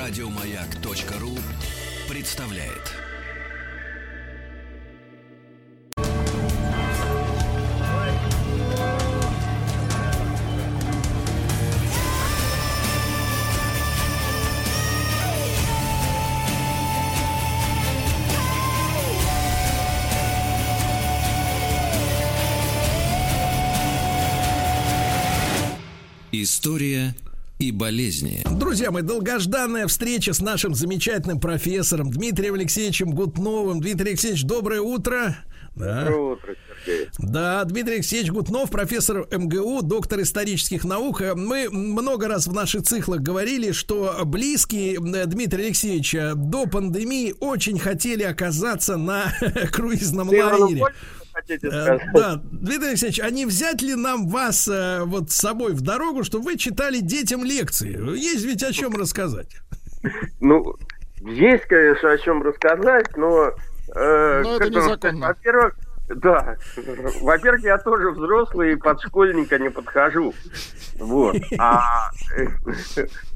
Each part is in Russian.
Радиомаяк.ру представляет. История и болезни. Друзья мои, долгожданная встреча с нашим замечательным профессором Дмитрием Алексеевичем Гутновым. Дмитрий Алексеевич, доброе утро. Да. Доброе утро, Сергей. Да, Дмитрий Алексеевич Гутнов, профессор МГУ, доктор исторических наук. Мы много раз в наших циклах говорили, что близкие Дмитрия Алексеевича до пандемии очень хотели оказаться на круизном лайнере хотите э, сказать. Да, Дмитрий Алексеевич, а не взять ли нам вас э, вот с собой в дорогу, чтобы вы читали детям лекции? Есть ведь о чем рассказать. Ну, есть, конечно, о чем рассказать, но... Э, но это незаконно. Во-первых, да. Во-первых, я тоже взрослый и под школьника не подхожу. Вот. А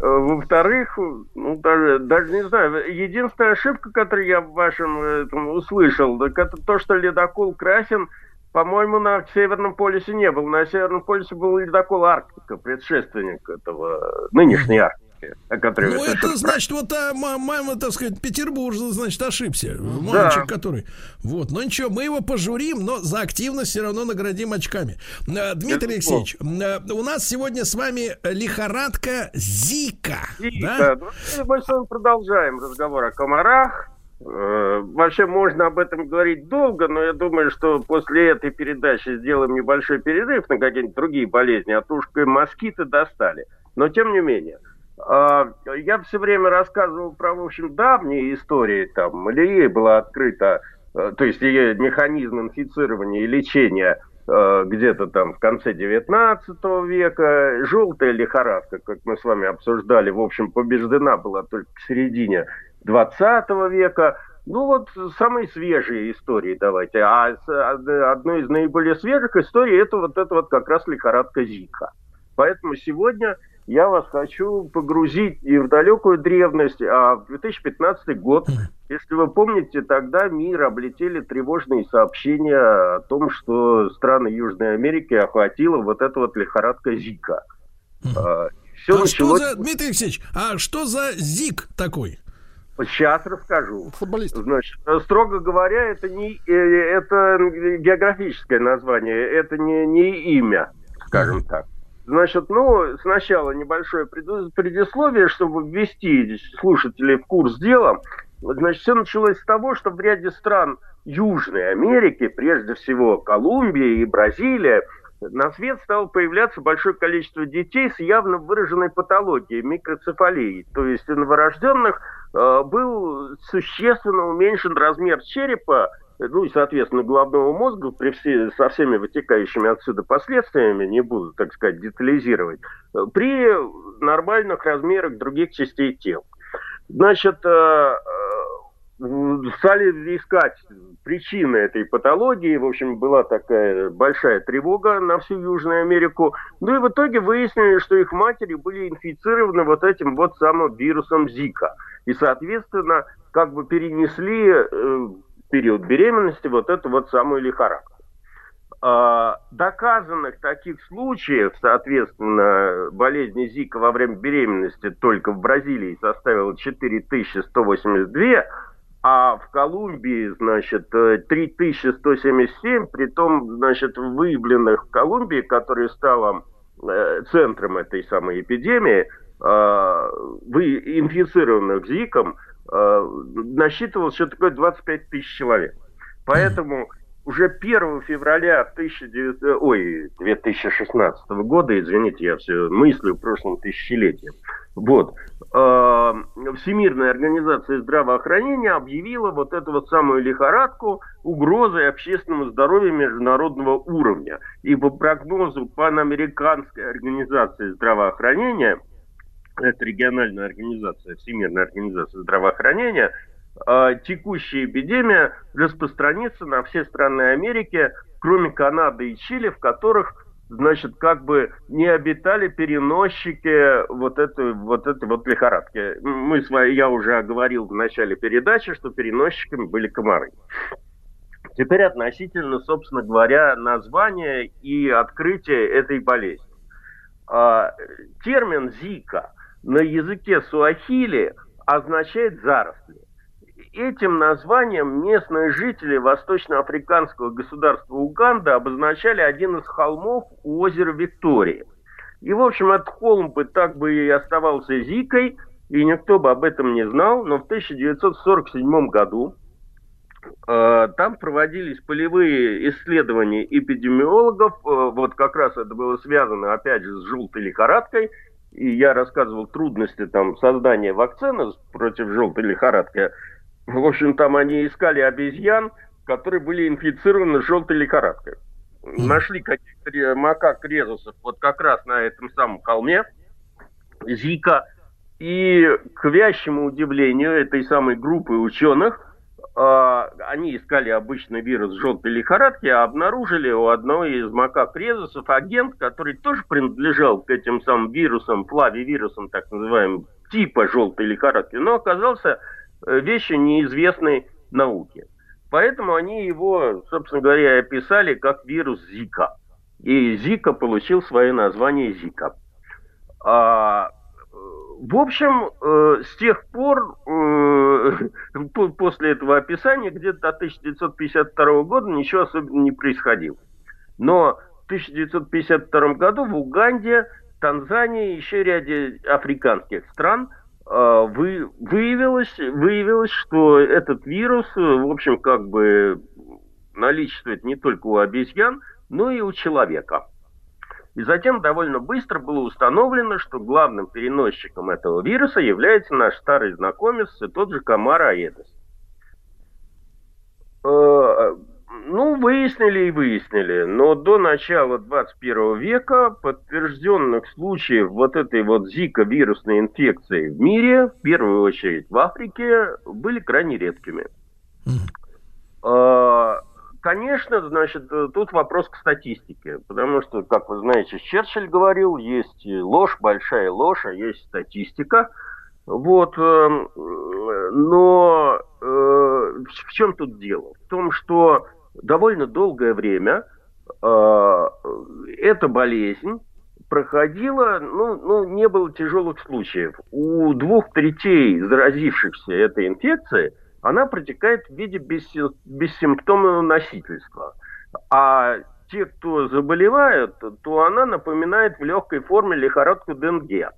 во-вторых, ну, даже, даже не знаю, единственная ошибка, которую я в вашем этом услышал, так это то, что ледокол Красин, по-моему, на Северном полюсе не был. На Северном полюсе был ледокол Арктика, предшественник этого нынешней Арктики о которой Ну, это что значит, вот а, мама, так сказать, Петербург, значит, ошибся. Мальчик, да. который. Вот, ну ничего, мы его пожурим, но за активность все равно наградим очками. А, Дмитрий это Алексеевич, а, у нас сегодня с вами лихорадка Зика. Зика, да? Ну, мы с вами продолжаем разговор о комарах. Э, вообще можно об этом говорить долго, но я думаю, что после этой передачи сделаем небольшой перерыв на какие-нибудь другие болезни, а то уж москиты достали. Но тем не менее, я все время рассказывал про, в общем, давние истории. Там Малярия была открыта, э, то есть ее механизм инфицирования и лечения э, где-то там в конце 19 века. Желтая лихорадка, как мы с вами обсуждали, в общем, побеждена была только в середине 20 века. Ну вот самые свежие истории давайте. А одной из наиболее свежих историй это вот это вот как раз лихорадка Зика. Поэтому сегодня я вас хочу погрузить и в далекую древность, а в 2015 год, если вы помните, тогда мир облетели тревожные сообщения о том, что страны Южной Америки охватила вот эта вот лихорадка Зика. А, Все а началось... что за, Дмитрий Алексеевич, а что за Зик такой? Сейчас расскажу. Футболист. Значит, строго говоря, это не э, это географическое название, это не, не имя, скажем так. Значит, ну, сначала небольшое предисловие, чтобы ввести слушателей в курс дела. Значит, все началось с того, что в ряде стран Южной Америки, прежде всего Колумбия и Бразилия, на свет стало появляться большое количество детей с явно выраженной патологией, микроцефалией. То есть у новорожденных э, был существенно уменьшен размер черепа, ну и, соответственно, головного мозга при все, со всеми вытекающими отсюда последствиями, не буду, так сказать, детализировать, при нормальных размерах других частей тела. Значит, э, э, стали искать причины этой патологии. В общем, была такая большая тревога на всю Южную Америку. Ну и в итоге выяснили, что их матери были инфицированы вот этим вот самым вирусом Зика. И, соответственно, как бы перенесли э, период беременности вот эту вот самую лихорадку. А, доказанных таких случаев, соответственно, болезни Зика во время беременности только в Бразилии составила 4182, а в Колумбии, значит, 3177, при том, значит, выявленных в Колумбии, которая стала э, центром этой самой эпидемии, э, вы, инфицированных ЗИКом, э, насчитывалось что такое 25 тысяч человек. Поэтому уже 1 февраля 19, ой, 2016 года, извините, я все мыслю в прошлом тысячелетии, вот, э, Всемирная организация здравоохранения объявила вот эту вот самую лихорадку угрозой общественному здоровью международного уровня. И по прогнозу Панамериканской организации здравоохранения – это региональная организация, Всемирная организация здравоохранения, а, текущая эпидемия распространится на все страны Америки, кроме Канады и Чили, в которых значит, как бы не обитали переносчики вот этой вот, этой вот лихорадки. Мы с вами, я уже говорил в начале передачи, что переносчиками были комары. Теперь относительно, собственно говоря, названия и открытия этой болезни. А, термин «зика» на языке суахили означает «заросли». Этим названием местные жители восточноафриканского государства Уганда обозначали один из холмов у озера Виктории. И, в общем, этот холм бы так бы и оставался Зикой, и никто бы об этом не знал, но в 1947 году э, там проводились полевые исследования эпидемиологов, э, вот как раз это было связано, опять же, с желтой лихорадкой, и я рассказывал трудности там создания вакцины против желтой лихорадки, в общем, там они искали обезьян, которые были инфицированы желтой лихорадкой. Нашли каких-то макак резусов вот как раз на этом самом холме, Зика. И к вящему удивлению этой самой группы ученых, они искали обычный вирус желтой лихорадки, а обнаружили у одного из макак резусов агент, который тоже принадлежал к этим самым вирусам, флавивирусам, так называемым, типа желтой лихорадки, но оказался Э, вещи неизвестной науке. Поэтому они его, собственно говоря, описали как вирус Зика. И Зика получил свое название Зика. А, в общем, э, с тех пор, э, после этого описания, где-то до 1952 года ничего особенного не происходило. Но в 1952 году в Уганде, Танзании и еще ряде африканских стран – а, вы, выявилось, выявилось, что этот вирус, в общем, как бы наличествует не только у обезьян, но и у человека. И затем довольно быстро было установлено, что главным переносчиком этого вируса является наш старый знакомец, тот же комар Аэдес. А, ну, выяснили и выяснили, но до начала 21 века подтвержденных случаев вот этой вот зика-вирусной инфекции в мире, в первую очередь в Африке, были крайне редкими. Mm. Конечно, значит, тут вопрос к статистике, потому что, как вы знаете, Черчилль говорил, есть ложь, большая ложь, а есть статистика. Вот, эм, но э, в чем тут дело? В том, что довольно долгое время э, эта болезнь проходила, ну, ну, не было тяжелых случаев. У двух третей заразившихся этой инфекцией она протекает в виде бессимптомного носительства. А те, кто заболевают, то она напоминает в легкой форме лихорадку Денге.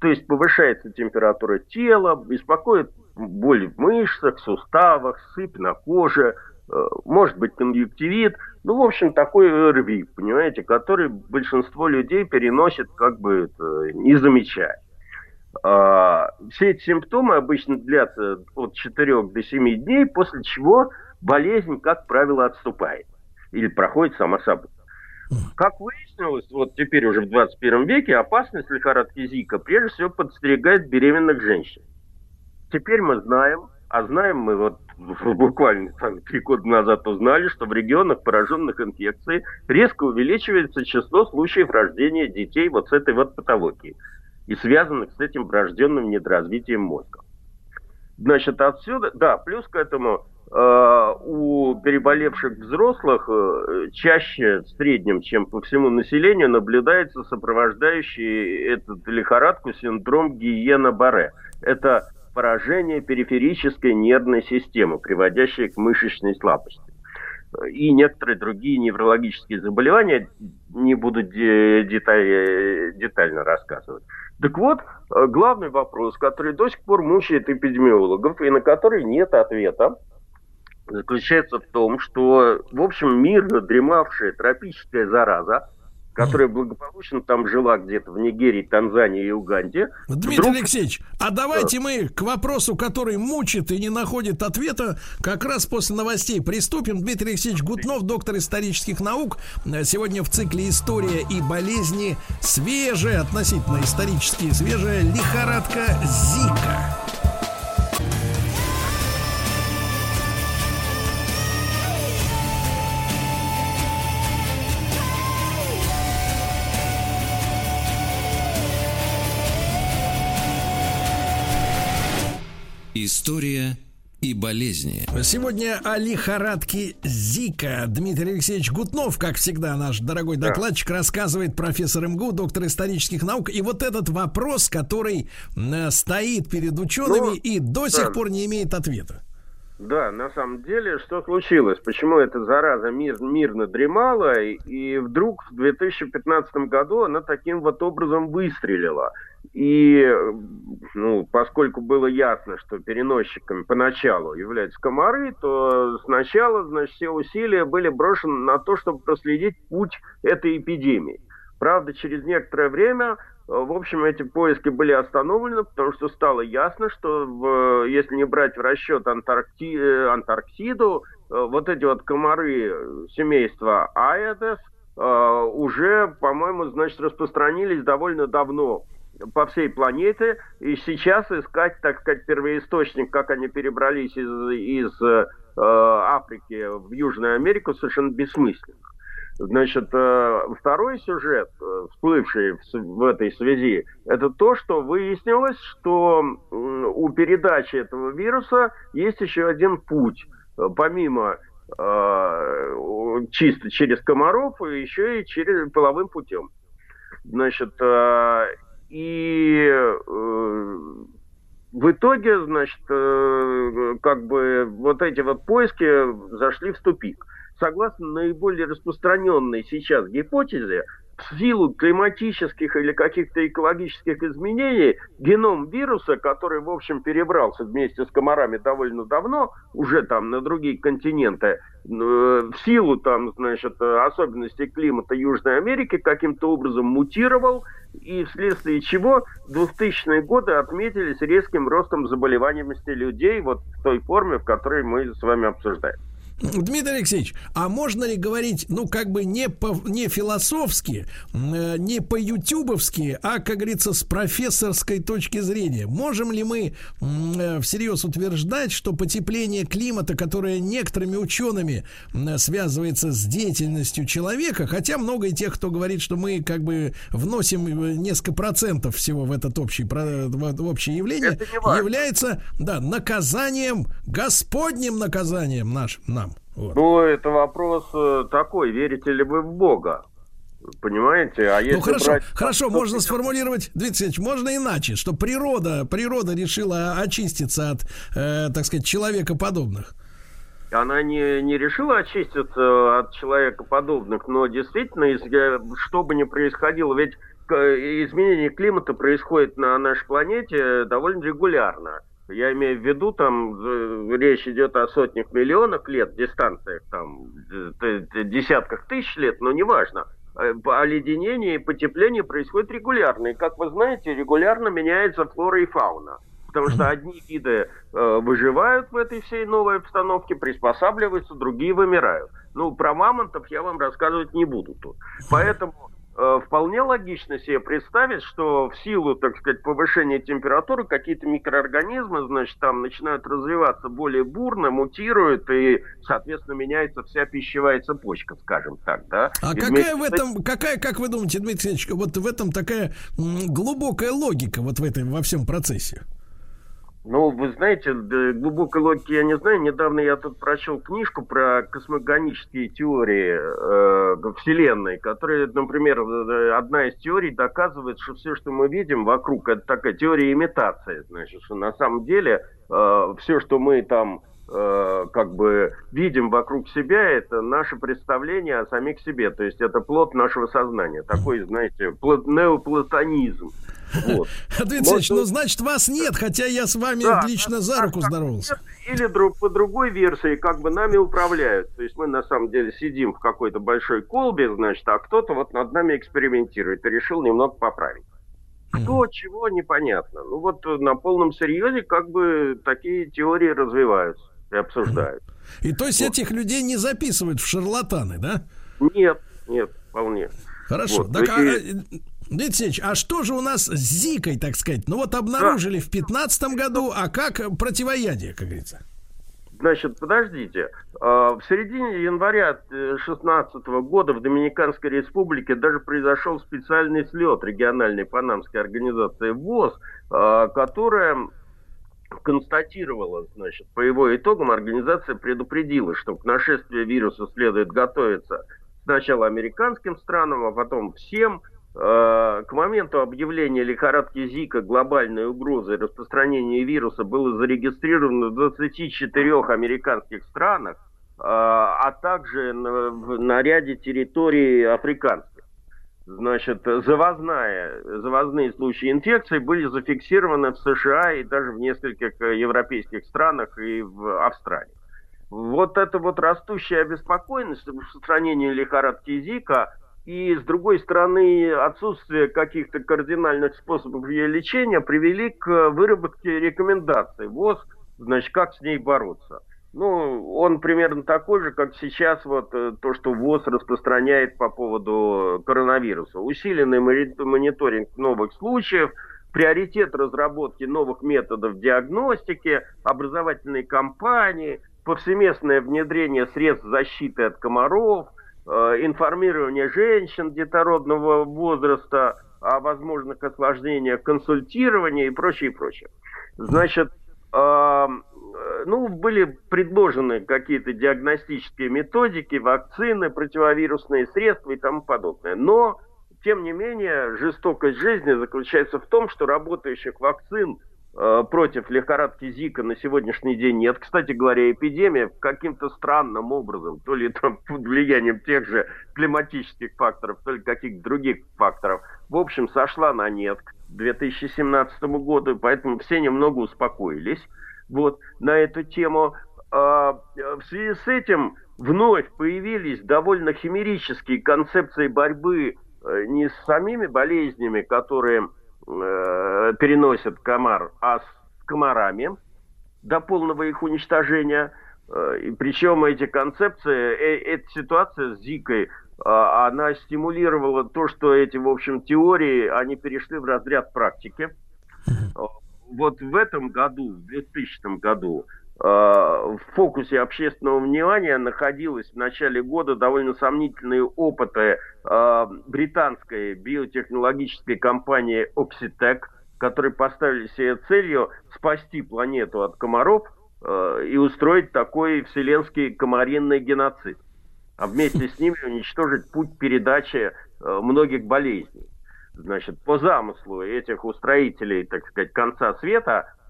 То есть повышается температура тела, беспокоит боль в мышцах, суставах, сыпь на коже – Э, может быть конъюнктивит, ну, в общем, такой РВИ, понимаете, который большинство людей переносит как бы это, не замечая. А, все эти симптомы обычно длятся от 4 до 7 дней, после чего болезнь, как правило, отступает или проходит сама собой. Как выяснилось, вот теперь уже в 21 веке опасность лихорадки Зика прежде всего подстерегает беременных женщин. Теперь мы знаем, а знаем мы вот буквально там, три года назад узнали, что в регионах, пораженных инфекцией, резко увеличивается число случаев рождения детей вот с этой вот патологией и связанных с этим врожденным недоразвитием мозга. Значит, отсюда, да, плюс к этому э, у переболевших взрослых э, чаще в среднем, чем по всему населению, наблюдается сопровождающий эту лихорадку синдром Гиена-Барре. Это поражение периферической нервной системы, приводящее к мышечной слабости. И некоторые другие неврологические заболевания не буду деталь, детально рассказывать. Так вот, главный вопрос, который до сих пор мучает эпидемиологов и на который нет ответа, заключается в том, что, в общем, мирно дремавшая тропическая зараза – которая благополучно там жила где-то в Нигерии, Танзании и Уганде. Дмитрий вдруг... Алексеевич, а давайте да. мы к вопросу, который мучит и не находит ответа, как раз после новостей приступим. Дмитрий Алексеевич Гутнов, доктор исторических наук. Сегодня в цикле «История и болезни» свежая, относительно исторически свежая лихорадка Зика. История и болезни. Сегодня о лихорадке Зика. Дмитрий Алексеевич Гутнов, как всегда, наш дорогой докладчик, да. рассказывает профессор МГУ, доктор исторических наук. И вот этот вопрос, который э, стоит перед учеными ну, и до да. сих пор не имеет ответа. Да, на самом деле, что случилось? Почему эта зараза мир, мирно дремала, и, и вдруг в 2015 году она таким вот образом выстрелила? И, ну, поскольку было ясно, что переносчиками поначалу являются комары, то сначала, значит, все усилия были брошены на то, чтобы проследить путь этой эпидемии. Правда, через некоторое время Э, в общем, эти поиски были остановлены, потому что стало ясно, что в, если не брать в расчет Антаркти, э, Антарктиду, э, вот эти вот комары семейства Аэдес уже, по-моему, значит, распространились довольно давно по всей планете, и сейчас искать, так сказать, первоисточник, как они перебрались из, из э, Африки в Южную Америку, совершенно бессмысленно. Значит, э, второй сюжет, э, всплывший в этой связи, это то, что выяснилось, что у передачи этого вируса есть еще один путь, э, помимо чисто через комаров, еще и через половым путем. Значит, и в итоге, значит, как бы вот эти вот поиски зашли в тупик. Согласно наиболее распространенной сейчас гипотезе, в силу климатических или каких-то экологических изменений геном вируса, который, в общем, перебрался вместе с комарами довольно давно, уже там на другие континенты, э, в силу там, значит, особенностей климата Южной Америки каким-то образом мутировал, и вследствие чего 2000-е годы отметились резким ростом заболеваемости людей вот в той форме, в которой мы с вами обсуждаем. Дмитрий Алексеевич, а можно ли говорить, ну, как бы не, по, не философски, э, не по-ютубовски, а, как говорится, с профессорской точки зрения? Можем ли мы э, всерьез утверждать, что потепление климата, которое некоторыми учеными э, связывается с деятельностью человека, хотя много и тех, кто говорит, что мы как бы вносим несколько процентов всего в этот общий, в общее явление, является, да, наказанием, Господним наказанием наш, нам? Вот. Ну, это вопрос э, такой, верите ли вы в Бога? Понимаете? А если ну хорошо, брать... хорошо, можно сформулировать, Дмитрий Алексеевич, можно иначе, что природа, природа решила очиститься от, э, так сказать, человекоподобных. Она не, не решила очиститься от человекоподобных, но действительно, э, что бы ни происходило, ведь изменение климата происходит на нашей планете довольно регулярно. Я имею в виду, там речь идет о сотнях миллионах лет, дистанциях, там, десятках тысяч лет, но неважно. Э, оледенение и потепление происходит регулярно. И, как вы знаете, регулярно меняется флора и фауна. Потому что одни виды э, выживают в этой всей новой обстановке, приспосабливаются, другие вымирают. Ну, про мамонтов я вам рассказывать не буду тут. Поэтому вполне логично себе представить, что в силу, так сказать, повышения температуры какие-то микроорганизмы, значит, там начинают развиваться более бурно, мутируют, и, соответственно, меняется вся пищевая цепочка, скажем так, да. А и какая вместе... в этом, какая, как вы думаете, Дмитрий Алексеевич, вот в этом такая глубокая логика вот в этом, во всем процессе? Ну, вы знаете, глубокой логики я не знаю. Недавно я тут прочел книжку про космогонические теории э, Вселенной, которые, например, э, одна из теорий доказывает, что все, что мы видим вокруг, это такая теория имитации. Значит, что на самом деле э, все, что мы там э, как бы видим вокруг себя, это наше представление о самих себе. То есть это плод нашего сознания. Такой, знаете, неоплатонизм. Вот. Ответь, ну значит вас нет, хотя я с вами да, лично за руку здоровался. Или друг, по другой версии как бы нами управляют. То есть мы на самом деле сидим в какой-то большой колбе, значит, а кто-то вот над нами экспериментирует и решил немного поправить. Кто, чего, непонятно. Ну вот на полном серьезе как бы такие теории развиваются и обсуждают. И то есть вот. этих людей не записывают в шарлатаны, да? Нет, нет, вполне. Хорошо. Вот. Так, и... а, Дмитрий а что же у нас с Зикой, так сказать? Ну вот обнаружили да. в 2015 году, а как противоядие, как говорится? Значит, подождите. А, в середине января 2016 года в Доминиканской республике даже произошел специальный слет региональной панамской организации ВОЗ, а, которая констатировала, значит, по его итогам организация предупредила, что к нашествию вируса следует готовиться сначала американским странам, а потом всем. Э, к моменту объявления лихорадки Зика глобальной угрозой распространения вируса было зарегистрировано в 24 американских странах, э, а также на ряде территорий африканских. Значит, завозная, завозные случаи инфекции были зафиксированы в США и даже в нескольких европейских странах и в Австралии. Вот эта вот растущая обеспокоенность распространения лихорадки Зика и, с другой стороны, отсутствие каких-то кардинальных способов ее лечения привели к выработке рекомендаций ВОЗ, значит, как с ней бороться – ну, он примерно такой же, как сейчас вот э, то, что ВОЗ распространяет по поводу коронавируса. Усиленный мониторинг новых случаев, приоритет разработки новых методов диагностики, образовательные кампании, повсеместное внедрение средств защиты от комаров, э, информирование женщин детородного возраста о возможных осложнениях консультирования и прочее, и прочее. Значит, э, ну, были предложены какие-то диагностические методики, вакцины, противовирусные средства и тому подобное. Но, тем не менее, жестокость жизни заключается в том, что работающих вакцин э, против лихорадки Зика на сегодняшний день нет. Кстати говоря, эпидемия каким-то странным образом, то ли там под влиянием тех же климатических факторов, то ли каких-то других факторов, в общем, сошла на нет к 2017 году, поэтому все немного успокоились вот, на эту тему. А, в связи с этим вновь появились довольно химерические концепции борьбы э, не с самими болезнями, которые э, переносят комар, а с комарами до полного их уничтожения. Э, и причем эти концепции, э, эта ситуация с Зикой, э, она стимулировала то, что эти, в общем, теории, они перешли в разряд практики вот в этом году, в 2000 году, в фокусе общественного внимания находились в начале года довольно сомнительные опыты э, британской биотехнологической компании Oxitec, которые поставили себе целью спасти планету от комаров э, и устроить такой вселенский комаринный геноцид, а вместе с ними уничтожить путь передачи многих болезней. Значит, по замыслу этих устроителей, так сказать, конца света, э,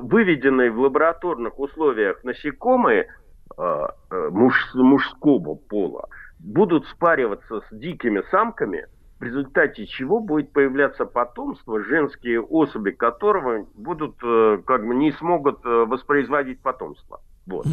выведенные в лабораторных условиях насекомые а, э, муж, мужского пола будут спариваться с дикими самками, в результате чего будет появляться потомство, женские особи которого будут, э, как бы, не смогут воспроизводить потомство. Вот.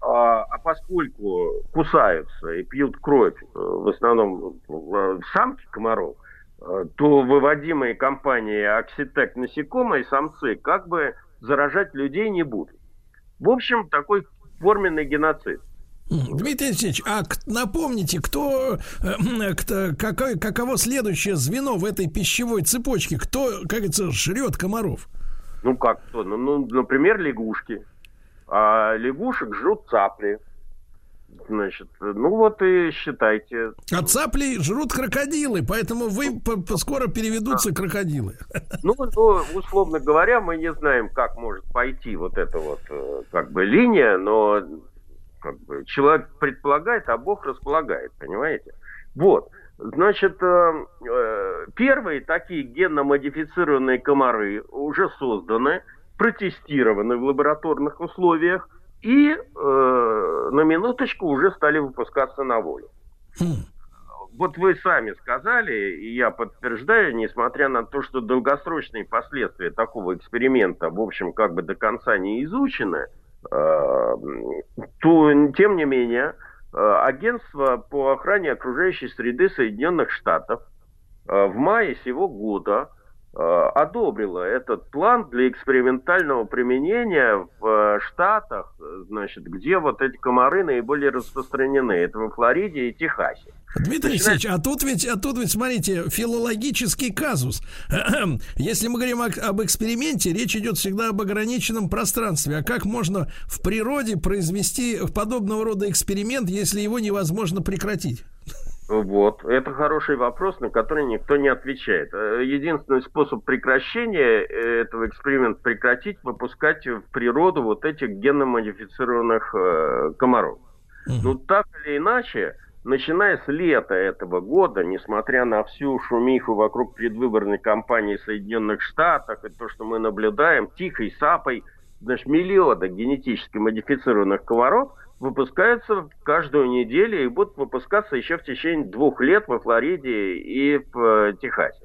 А, а поскольку кусаются и пьют кровь э, в основном э, самки комаров, э, то выводимые компанией Окситек насекомые, самцы, как бы заражать людей не будут. В общем, такой форменный геноцид. Дмитрий Алексеевич, а напомните, кто, кто какое, каково следующее звено в этой пищевой цепочке? Кто, как говорится, жрет комаров? Ну как кто? Ну, ну например, лягушки а лягушек жрут цапли. Значит, ну вот и считайте. А цапли жрут крокодилы, поэтому вы скоро переведутся крокодилы. Ну, ну, условно говоря, мы не знаем, как может пойти вот эта вот э, как бы линия, но как бы человек предполагает, а Бог располагает, понимаете? Вот. Значит, э, э, первые такие генно-модифицированные комары уже созданы – протестированы в лабораторных условиях и э, на минуточку уже стали выпускаться на волю. Хм. Вот вы сами сказали, и я подтверждаю, несмотря на то, что долгосрочные последствия такого эксперимента, в общем, как бы до конца не изучены, э, то, тем не менее, э, Агентство по охране окружающей среды Соединенных Штатов э, в мае сего года одобрила этот план для экспериментального применения в э, Штатах, значит, где вот эти комары наиболее распространены. Это во Флориде и Техасе. Дмитрий Алексеевич, а тут ведь, а тут ведь, смотрите, филологический казус. Если мы говорим об эксперименте, речь идет всегда об ограниченном пространстве. А как можно в природе произвести подобного рода эксперимент, если его невозможно прекратить? Вот, это хороший вопрос, на который никто не отвечает. Э, единственный способ прекращения э, этого эксперимента прекратить, выпускать в природу вот этих генно-модифицированных э, комаров. Ну, так или иначе, начиная с лета этого года, несмотря на всю шумиху вокруг предвыборной кампании в Соединенных Штатах и то, что мы наблюдаем, тихой сапой, значит, миллионы генетически модифицированных комаров – выпускаются каждую неделю и будут выпускаться еще в течение двух лет во Флориде и в э, Техасе.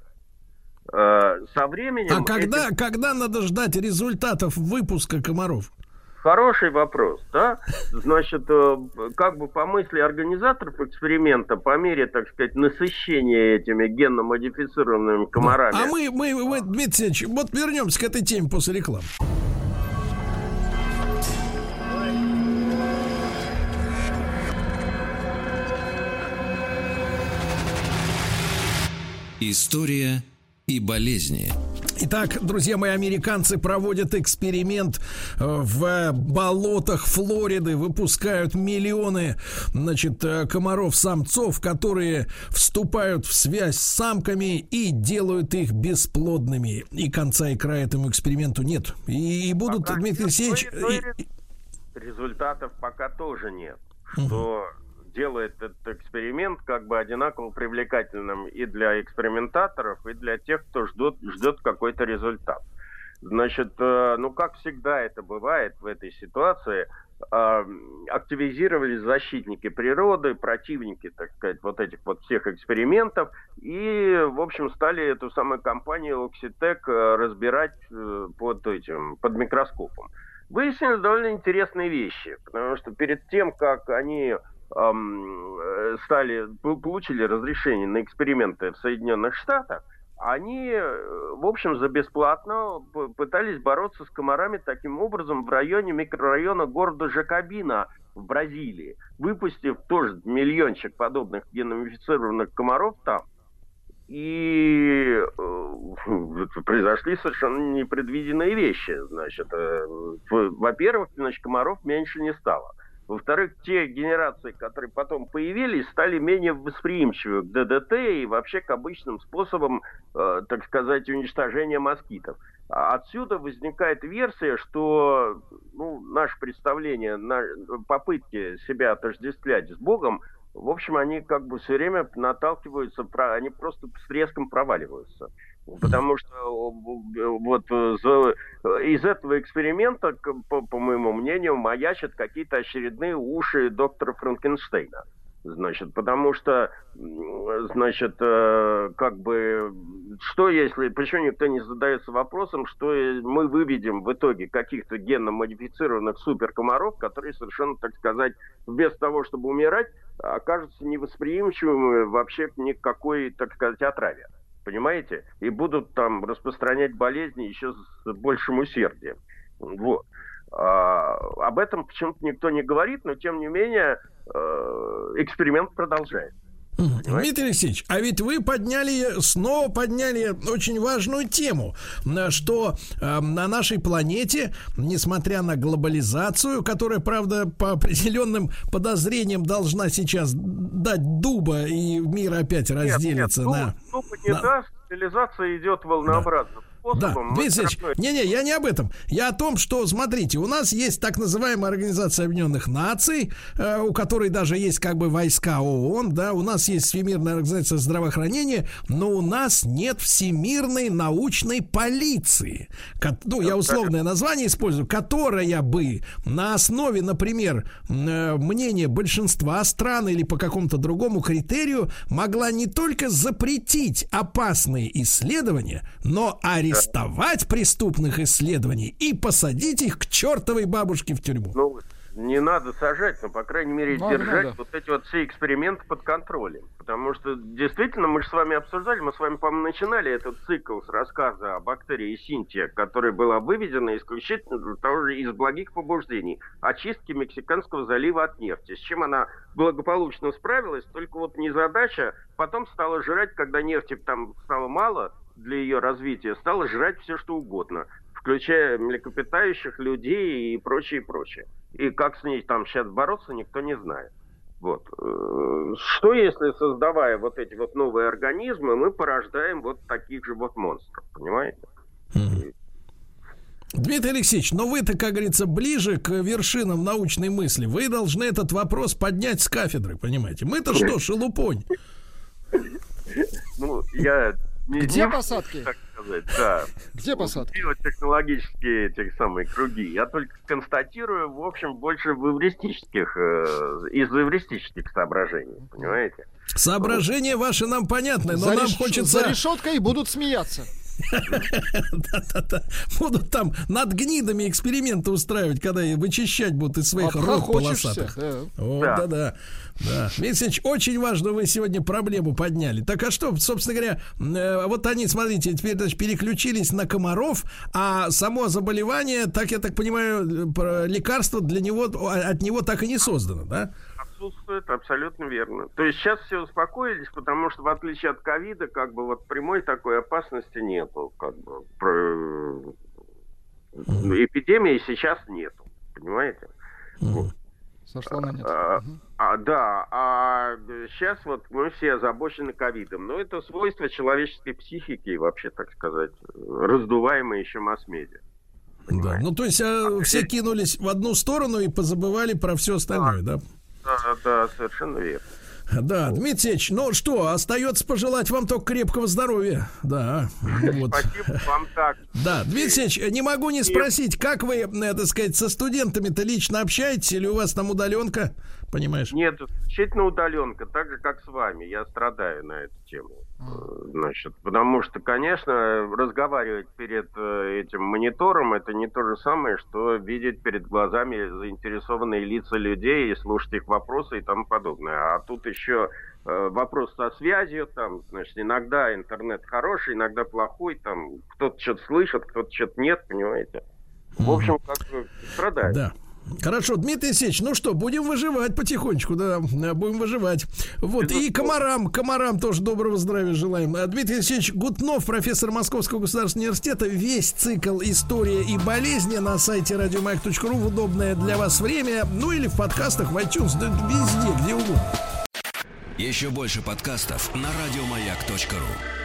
Э, со временем... А когда, эти... когда надо ждать результатов выпуска комаров? Хороший вопрос, да? Значит, э, как бы по мысли организаторов эксперимента, по мере, так сказать, насыщения этими генно-модифицированными комарами... А мы, мы, мы, Дмитрий Алексеевич, вот вернемся к этой теме после рекламы. История и болезни. Итак, друзья мои, американцы проводят эксперимент э, в болотах Флориды, выпускают миллионы, значит, э, комаров-самцов, которые вступают в связь с самками и делают их бесплодными. И конца и края этому эксперименту нет. И, и будут, пока Дмитрий Алексеевич... И... Результатов пока тоже нет. Что делает этот эксперимент как бы одинаково привлекательным и для экспериментаторов, и для тех, кто ждет, ждет какой-то результат. Значит, э, ну как всегда это бывает в этой ситуации, э, активизировались защитники природы, противники, так сказать, вот этих вот всех экспериментов, и, в общем, стали эту самую компанию Oxitec э, разбирать под этим, под микроскопом. Выяснились довольно интересные вещи, потому что перед тем, как они Э, стали, получили разрешение на эксперименты в Соединенных Штатах, они, э, в общем, за бесплатно пытались бороться с комарами таким образом в районе микрорайона города Жакобина в Бразилии, выпустив тоже миллиончик подобных геномифицированных комаров там. И э, произошли совершенно непредвиденные вещи. Значит, во-первых, значит, комаров меньше не стало. Во-вторых, те генерации, которые потом появились, стали менее восприимчивы к ДДТ и вообще к обычным способам, э, так сказать, уничтожения москитов. А отсюда возникает версия, что ну, наше представление, на, попытки себя отождествлять с Богом, в общем, они как бы все время наталкиваются, они просто с треском проваливаются. Потому что вот из этого эксперимента, по, по моему мнению, маячат какие-то очередные уши доктора Франкенштейна. Значит, потому что, значит, э, как бы, что если, почему никто не задается вопросом, что мы выведем в итоге каких-то генно-модифицированных суперкомаров, которые совершенно, так сказать, вместо того, чтобы умирать, окажутся невосприимчивыми вообще к никакой, так сказать, отраве понимаете? И будут там распространять болезни еще с большим усердием. Вот. А, об этом почему-то никто не говорит, но тем не менее э, эксперимент продолжается. Дмитрий Алексеевич, а ведь вы подняли, снова подняли очень важную тему, что э, на нашей планете, несмотря на глобализацию, которая, правда, по определенным подозрениям должна сейчас дать дуба, и мир опять разделится нет, нет, на... Дуба не на... даст, цивилизация идет волнообразно. Да способом. Да, Виталий не, не, я не об этом. Я о том, что, смотрите, у нас есть так называемая Организация Объединенных Наций, э, у которой даже есть как бы войска ООН, да, у нас есть Всемирная Организация Здравоохранения, но у нас нет Всемирной научной полиции. Ну, я условное название использую, которая бы на основе, например, э, мнения большинства стран или по какому-то другому критерию могла не только запретить опасные исследования, но арестовать арестовать преступных исследований и посадить их к чертовой бабушке в тюрьму. Ну, не надо сажать, но, по крайней мере, надо, держать надо. вот эти вот все эксперименты под контролем. Потому что, действительно, мы же с вами обсуждали, мы с вами, по-моему, начинали этот цикл с рассказа о бактерии Синтия, которая была выведена исключительно того же из благих побуждений, очистки Мексиканского залива от нефти, с чем она благополучно справилась, только вот незадача потом стала жрать, когда нефти там стало мало, для ее развития стала жрать все, что угодно, включая млекопитающих, людей и прочее, прочее. И как с ней там сейчас бороться, никто не знает. Вот. Э, что если, создавая вот эти вот новые организмы, мы порождаем вот таких же вот монстров, понимаете? Дмитрий Алексеевич, но вы-то, как говорится, ближе к вершинам научной мысли. Вы должны этот вопрос поднять с кафедры, понимаете? Мы-то что, шелупонь? Ну, я не, Где не посадки? Так сказать, да. Где посадки? технологические эти самые круги. Я только констатирую, в общем, больше в эвристических, э, из эвристических соображений, понимаете? Соображения ваши нам понятны, но за нам реш... хочется... За решеткой будут смеяться. Да-да-да. Будут там над гнидами эксперименты устраивать, когда вычищать будут из своих рук полосатых. Да-да. Да. Викторович, очень важно вы сегодня проблему подняли. Так а что, собственно говоря, э, вот они, смотрите, теперь значит, переключились на комаров, а само заболевание, так я так понимаю, э, лекарство для него, от него так и не создано, да? отсутствует, абсолютно верно. То есть сейчас все успокоились, потому что в отличие от ковида, как бы вот прямой такой опасности нету, как бы про... эпидемии сейчас нету, понимаете? Сошла на нет. А, а, да, а сейчас вот мы все озабочены ковидом. Но это свойство человеческой психики, вообще, так сказать, раздуваемое еще масс-медиа. Да, ну то есть а, все кинулись в одну сторону и позабывали про все остальное, да? да? Да, да, совершенно верно. Да, Дмитрий Ильич, ну что, остается пожелать вам только крепкого здоровья. Да. Вот. Спасибо вам так. Да, Дмитрий Ильич, не могу не спросить, как вы, э, так сказать, со студентами-то лично общаетесь или у вас там удаленка? Понимаешь? Нет, исключительно удаленка, так же, как с вами. Я страдаю на эту тему. Значит, потому что, конечно, разговаривать перед э, этим монитором это не то же самое, что видеть перед глазами заинтересованные лица людей и слушать их вопросы и тому подобное. А тут еще э, вопрос со связью, там, значит, иногда интернет хороший, иногда плохой, там, кто-то что-то слышит, кто-то что-то нет, понимаете? В общем, как страдает. Да. Хорошо, Дмитрий Алексеевич, ну что, будем выживать потихонечку, да, будем выживать. Вот, и комарам, комарам тоже доброго здравия желаем. А, Дмитрий Алексеевич Гутнов, профессор Московского государственного университета, весь цикл «История и болезни» на сайте радиомаяк.ру в удобное для вас время, ну или в подкастах в iTunes, да везде, где угодно. Еще больше подкастов на радиомаяк.ру